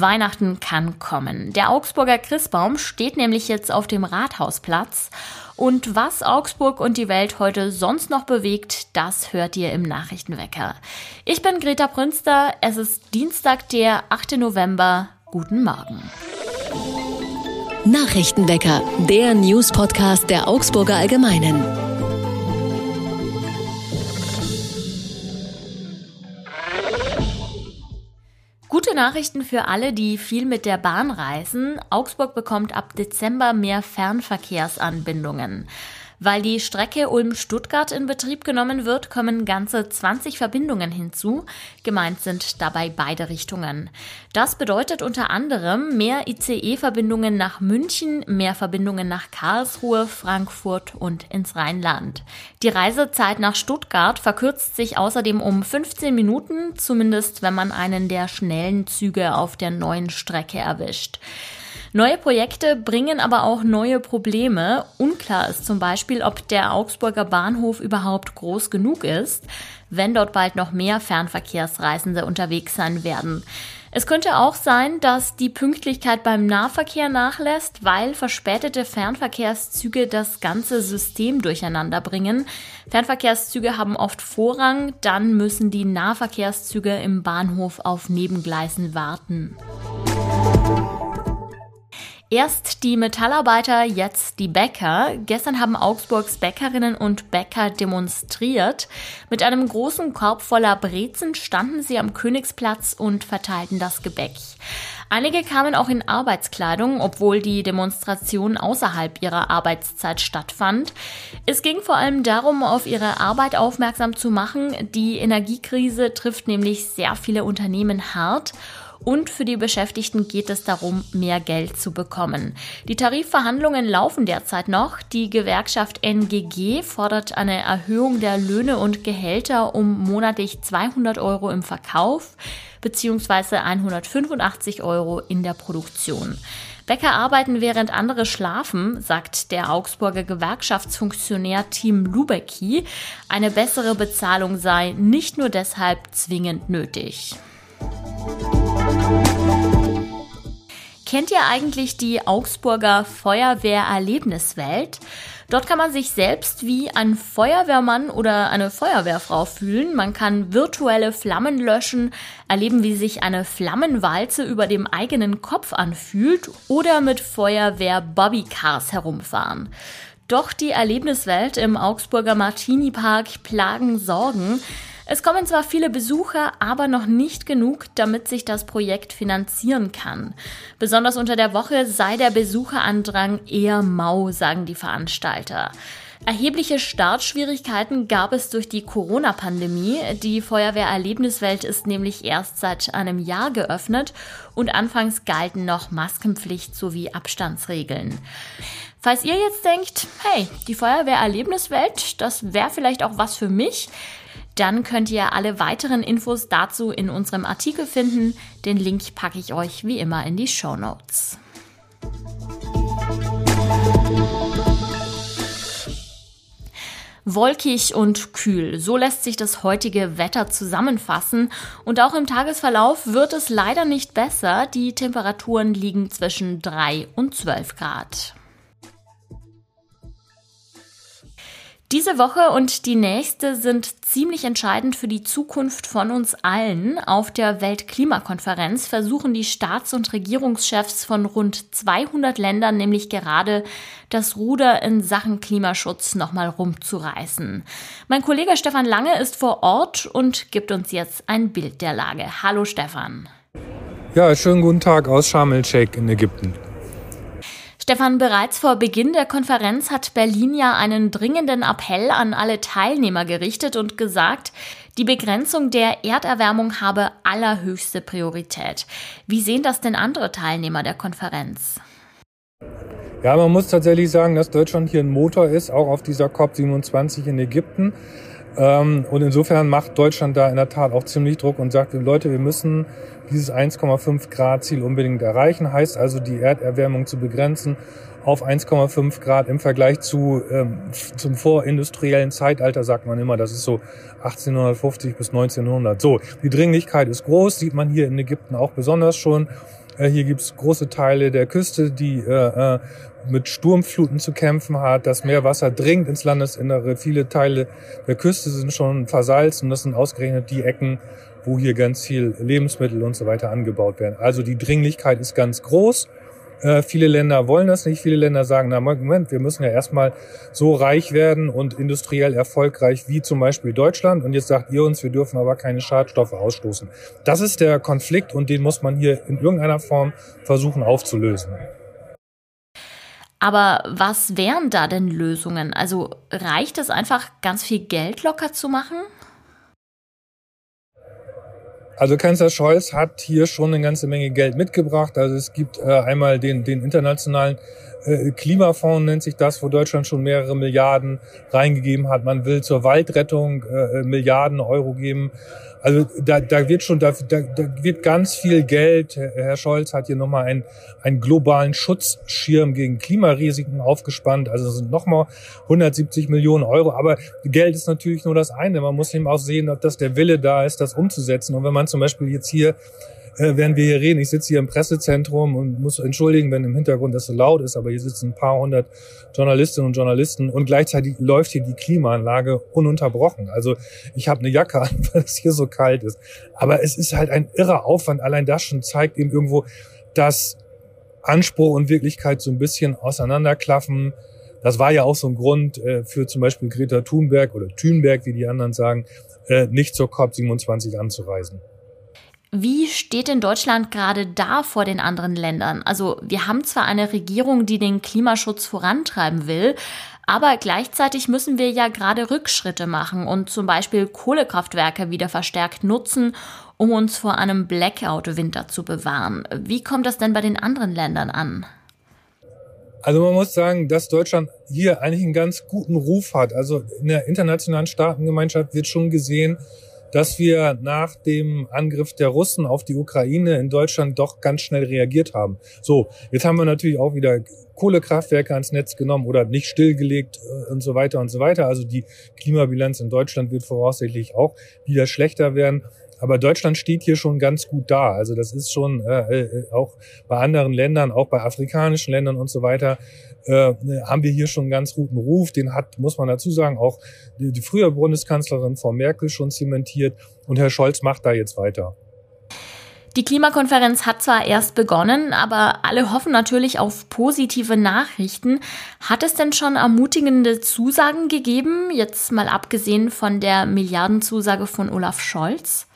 Weihnachten kann kommen. Der Augsburger Christbaum steht nämlich jetzt auf dem Rathausplatz. Und was Augsburg und die Welt heute sonst noch bewegt, das hört ihr im Nachrichtenwecker. Ich bin Greta Prünster. Es ist Dienstag, der 8. November. Guten Morgen. Nachrichtenwecker, der News-Podcast der Augsburger Allgemeinen. Nachrichten für alle, die viel mit der Bahn reisen. Augsburg bekommt ab Dezember mehr Fernverkehrsanbindungen. Weil die Strecke Ulm-Stuttgart in Betrieb genommen wird, kommen ganze 20 Verbindungen hinzu. Gemeint sind dabei beide Richtungen. Das bedeutet unter anderem mehr ICE-Verbindungen nach München, mehr Verbindungen nach Karlsruhe, Frankfurt und ins Rheinland. Die Reisezeit nach Stuttgart verkürzt sich außerdem um 15 Minuten, zumindest wenn man einen der schnellen Züge auf der neuen Strecke erwischt. Neue Projekte bringen aber auch neue Probleme. Unklar ist zum Beispiel, ob der Augsburger Bahnhof überhaupt groß genug ist, wenn dort bald noch mehr Fernverkehrsreisende unterwegs sein werden. Es könnte auch sein, dass die Pünktlichkeit beim Nahverkehr nachlässt, weil verspätete Fernverkehrszüge das ganze System durcheinander bringen. Fernverkehrszüge haben oft Vorrang, dann müssen die Nahverkehrszüge im Bahnhof auf Nebengleisen warten. Erst die Metallarbeiter, jetzt die Bäcker. Gestern haben Augsburgs Bäckerinnen und Bäcker demonstriert. Mit einem großen Korb voller Brezen standen sie am Königsplatz und verteilten das Gebäck. Einige kamen auch in Arbeitskleidung, obwohl die Demonstration außerhalb ihrer Arbeitszeit stattfand. Es ging vor allem darum, auf ihre Arbeit aufmerksam zu machen. Die Energiekrise trifft nämlich sehr viele Unternehmen hart und für die Beschäftigten geht es darum, mehr Geld zu bekommen. Die Tarifverhandlungen laufen derzeit noch. Die Gewerkschaft NGG fordert eine Erhöhung der Löhne und Gehälter um monatlich 200 Euro im Verkauf bzw. 185 Euro in der Produktion. Bäcker arbeiten, während andere schlafen, sagt der Augsburger Gewerkschaftsfunktionär Tim Lubecki. Eine bessere Bezahlung sei nicht nur deshalb zwingend nötig. Kennt ihr eigentlich die Augsburger Feuerwehrerlebniswelt? Dort kann man sich selbst wie ein Feuerwehrmann oder eine Feuerwehrfrau fühlen. Man kann virtuelle Flammen löschen, erleben, wie sich eine Flammenwalze über dem eigenen Kopf anfühlt oder mit Feuerwehr-Bobbycars herumfahren. Doch die Erlebniswelt im Augsburger Martini Park plagen Sorgen. Es kommen zwar viele Besucher, aber noch nicht genug, damit sich das Projekt finanzieren kann. Besonders unter der Woche sei der Besucherandrang eher mau, sagen die Veranstalter. Erhebliche Startschwierigkeiten gab es durch die Corona-Pandemie. Die Feuerwehrerlebniswelt ist nämlich erst seit einem Jahr geöffnet und anfangs galten noch Maskenpflicht sowie Abstandsregeln. Falls ihr jetzt denkt, hey, die Feuerwehrerlebniswelt, das wäre vielleicht auch was für mich, dann könnt ihr alle weiteren Infos dazu in unserem Artikel finden. Den Link packe ich euch wie immer in die Show Notes. Wolkig und kühl, so lässt sich das heutige Wetter zusammenfassen. Und auch im Tagesverlauf wird es leider nicht besser. Die Temperaturen liegen zwischen 3 und 12 Grad. Diese Woche und die nächste sind ziemlich entscheidend für die Zukunft von uns allen. Auf der Weltklimakonferenz versuchen die Staats- und Regierungschefs von rund 200 Ländern nämlich gerade das Ruder in Sachen Klimaschutz nochmal rumzureißen. Mein Kollege Stefan Lange ist vor Ort und gibt uns jetzt ein Bild der Lage. Hallo Stefan. Ja, schönen guten Tag aus Sharm el-Sheikh in Ägypten. Stefan, bereits vor Beginn der Konferenz hat Berlin ja einen dringenden Appell an alle Teilnehmer gerichtet und gesagt, die Begrenzung der Erderwärmung habe allerhöchste Priorität. Wie sehen das denn andere Teilnehmer der Konferenz? Ja, man muss tatsächlich sagen, dass Deutschland hier ein Motor ist, auch auf dieser COP27 in Ägypten. Ähm, und insofern macht Deutschland da in der Tat auch ziemlich Druck und sagt, Leute, wir müssen dieses 1,5 Grad Ziel unbedingt erreichen, heißt also die Erderwärmung zu begrenzen auf 1,5 Grad im Vergleich zu ähm, zum vorindustriellen Zeitalter sagt man immer, das ist so 1850 bis 1900. So, die Dringlichkeit ist groß, sieht man hier in Ägypten auch besonders schon. Äh, hier gibt's große Teile der Küste, die äh, äh, mit Sturmfluten zu kämpfen hat. Das Meerwasser dringt ins Landesinnere. Viele Teile der Küste sind schon versalzt und das sind ausgerechnet die Ecken, wo hier ganz viel Lebensmittel und so weiter angebaut werden. Also die Dringlichkeit ist ganz groß. Äh, viele Länder wollen das nicht. Viele Länder sagen, na Moment, wir müssen ja erstmal so reich werden und industriell erfolgreich wie zum Beispiel Deutschland. Und jetzt sagt ihr uns, wir dürfen aber keine Schadstoffe ausstoßen. Das ist der Konflikt und den muss man hier in irgendeiner Form versuchen aufzulösen. Aber was wären da denn Lösungen? Also reicht es einfach, ganz viel Geld locker zu machen? Also Kanzler Scholz hat hier schon eine ganze Menge Geld mitgebracht. Also es gibt äh, einmal den, den internationalen äh, Klimafonds, nennt sich das, wo Deutschland schon mehrere Milliarden reingegeben hat. Man will zur Waldrettung äh, Milliarden Euro geben. Also da, da wird schon, da, da, da wird ganz viel Geld. Herr Scholz hat hier nochmal einen, einen globalen Schutzschirm gegen Klimarisiken aufgespannt. Also sind nochmal 170 Millionen Euro. Aber Geld ist natürlich nur das eine. Man muss eben auch sehen, dass der Wille da ist, das umzusetzen. Und wenn man zum Beispiel jetzt hier äh, während wir hier reden. Ich sitze hier im Pressezentrum und muss entschuldigen, wenn im Hintergrund das so laut ist, aber hier sitzen ein paar hundert Journalistinnen und Journalisten und gleichzeitig läuft hier die Klimaanlage ununterbrochen. Also ich habe eine Jacke an, weil es hier so kalt ist. Aber es ist halt ein irrer Aufwand. Allein das schon zeigt eben irgendwo, dass Anspruch und Wirklichkeit so ein bisschen auseinanderklaffen. Das war ja auch so ein Grund äh, für zum Beispiel Greta Thunberg oder Thunberg, wie die anderen sagen, äh, nicht zur COP27 anzureisen. Wie steht denn Deutschland gerade da vor den anderen Ländern? Also wir haben zwar eine Regierung, die den Klimaschutz vorantreiben will, aber gleichzeitig müssen wir ja gerade Rückschritte machen und zum Beispiel Kohlekraftwerke wieder verstärkt nutzen, um uns vor einem Blackout-Winter zu bewahren. Wie kommt das denn bei den anderen Ländern an? Also man muss sagen, dass Deutschland hier eigentlich einen ganz guten Ruf hat. Also in der internationalen Staatengemeinschaft wird schon gesehen, dass wir nach dem Angriff der Russen auf die Ukraine in Deutschland doch ganz schnell reagiert haben. So, jetzt haben wir natürlich auch wieder Kohlekraftwerke ans Netz genommen oder nicht stillgelegt äh, und so weiter und so weiter. Also die Klimabilanz in Deutschland wird voraussichtlich auch wieder schlechter werden. Aber Deutschland steht hier schon ganz gut da. Also das ist schon äh, äh, auch bei anderen Ländern, auch bei afrikanischen Ländern und so weiter, äh, haben wir hier schon einen ganz guten Ruf. Den hat, muss man dazu sagen, auch die, die frühere Bundeskanzlerin Frau Merkel schon zementiert. Und Herr Scholz macht da jetzt weiter. Die Klimakonferenz hat zwar erst begonnen, aber alle hoffen natürlich auf positive Nachrichten. Hat es denn schon ermutigende Zusagen gegeben, jetzt mal abgesehen von der Milliardenzusage von Olaf Scholz?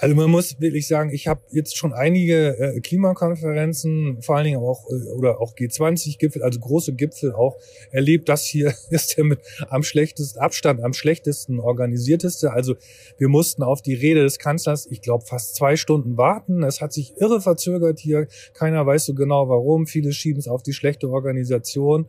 Also man muss wirklich sagen, ich habe jetzt schon einige äh, Klimakonferenzen, vor allen Dingen auch äh, oder auch G20-Gipfel, also große Gipfel auch erlebt. Das hier ist der mit am schlechtesten Abstand, am schlechtesten organisierteste. Also wir mussten auf die Rede des Kanzlers, ich glaube, fast zwei Stunden warten. Es hat sich irre verzögert hier. Keiner weiß so genau warum. Viele schieben es auf die schlechte Organisation.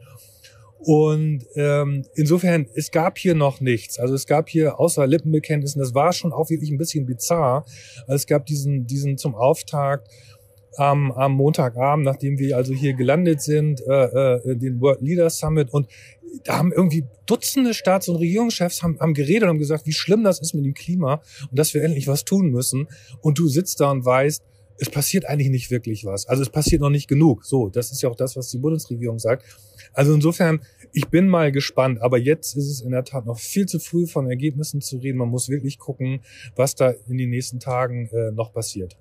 Und ähm, insofern, es gab hier noch nichts. Also es gab hier außer Lippenbekenntnissen, das war schon auch wirklich ein bisschen bizarr. Also es gab diesen, diesen zum Auftakt am, am Montagabend, nachdem wir also hier gelandet sind, äh, äh, den World Leaders Summit und da haben irgendwie Dutzende Staats- und Regierungschefs haben, haben geredet und haben gesagt, wie schlimm das ist mit dem Klima und dass wir endlich was tun müssen. Und du sitzt da und weißt, es passiert eigentlich nicht wirklich was. Also es passiert noch nicht genug. So, das ist ja auch das, was die Bundesregierung sagt. Also insofern, ich bin mal gespannt. Aber jetzt ist es in der Tat noch viel zu früh von Ergebnissen zu reden. Man muss wirklich gucken, was da in den nächsten Tagen äh, noch passiert.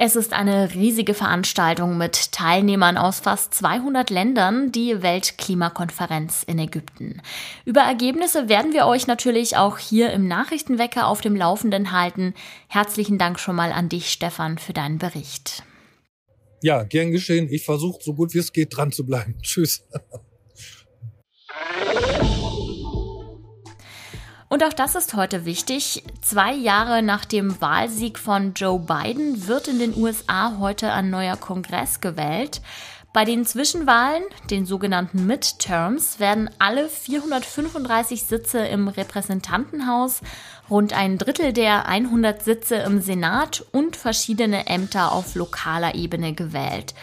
Es ist eine riesige Veranstaltung mit Teilnehmern aus fast 200 Ländern, die Weltklimakonferenz in Ägypten. Über Ergebnisse werden wir euch natürlich auch hier im Nachrichtenwecker auf dem Laufenden halten. Herzlichen Dank schon mal an dich, Stefan, für deinen Bericht. Ja, gern geschehen. Ich versuche so gut wie es geht dran zu bleiben. Tschüss. Und auch das ist heute wichtig. Zwei Jahre nach dem Wahlsieg von Joe Biden wird in den USA heute ein neuer Kongress gewählt. Bei den Zwischenwahlen, den sogenannten Midterms, werden alle 435 Sitze im Repräsentantenhaus, rund ein Drittel der 100 Sitze im Senat und verschiedene Ämter auf lokaler Ebene gewählt.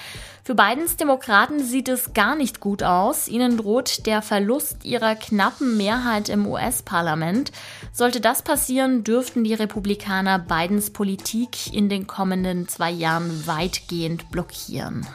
Für Bidens Demokraten sieht es gar nicht gut aus. Ihnen droht der Verlust ihrer knappen Mehrheit im US-Parlament. Sollte das passieren, dürften die Republikaner Bidens Politik in den kommenden zwei Jahren weitgehend blockieren.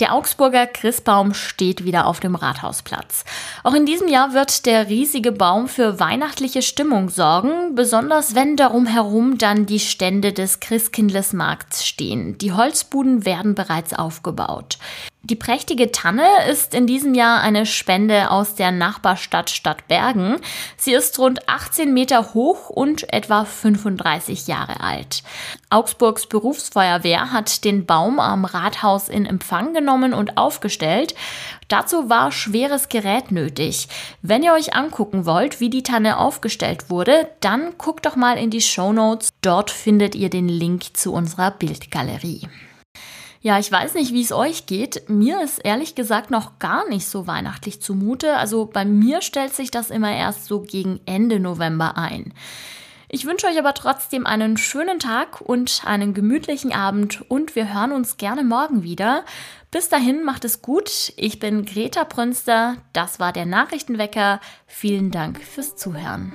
Der Augsburger Christbaum steht wieder auf dem Rathausplatz. Auch in diesem Jahr wird der riesige Baum für weihnachtliche Stimmung sorgen, besonders wenn darum herum dann die Stände des Christkindlesmarkts stehen. Die Holzbuden werden bereits aufgebaut. Die prächtige Tanne ist in diesem Jahr eine Spende aus der Nachbarstadt Stadtbergen. Sie ist rund 18 Meter hoch und etwa 35 Jahre alt. Augsburgs Berufsfeuerwehr hat den Baum am Rathaus in Empfang genommen und aufgestellt. Dazu war schweres Gerät nötig. Wenn ihr euch angucken wollt, wie die Tanne aufgestellt wurde, dann guckt doch mal in die Show Notes. Dort findet ihr den Link zu unserer Bildgalerie. Ja, ich weiß nicht, wie es euch geht. Mir ist ehrlich gesagt noch gar nicht so weihnachtlich zumute. Also bei mir stellt sich das immer erst so gegen Ende November ein. Ich wünsche euch aber trotzdem einen schönen Tag und einen gemütlichen Abend und wir hören uns gerne morgen wieder. Bis dahin macht es gut. Ich bin Greta Prünster. Das war der Nachrichtenwecker. Vielen Dank fürs Zuhören.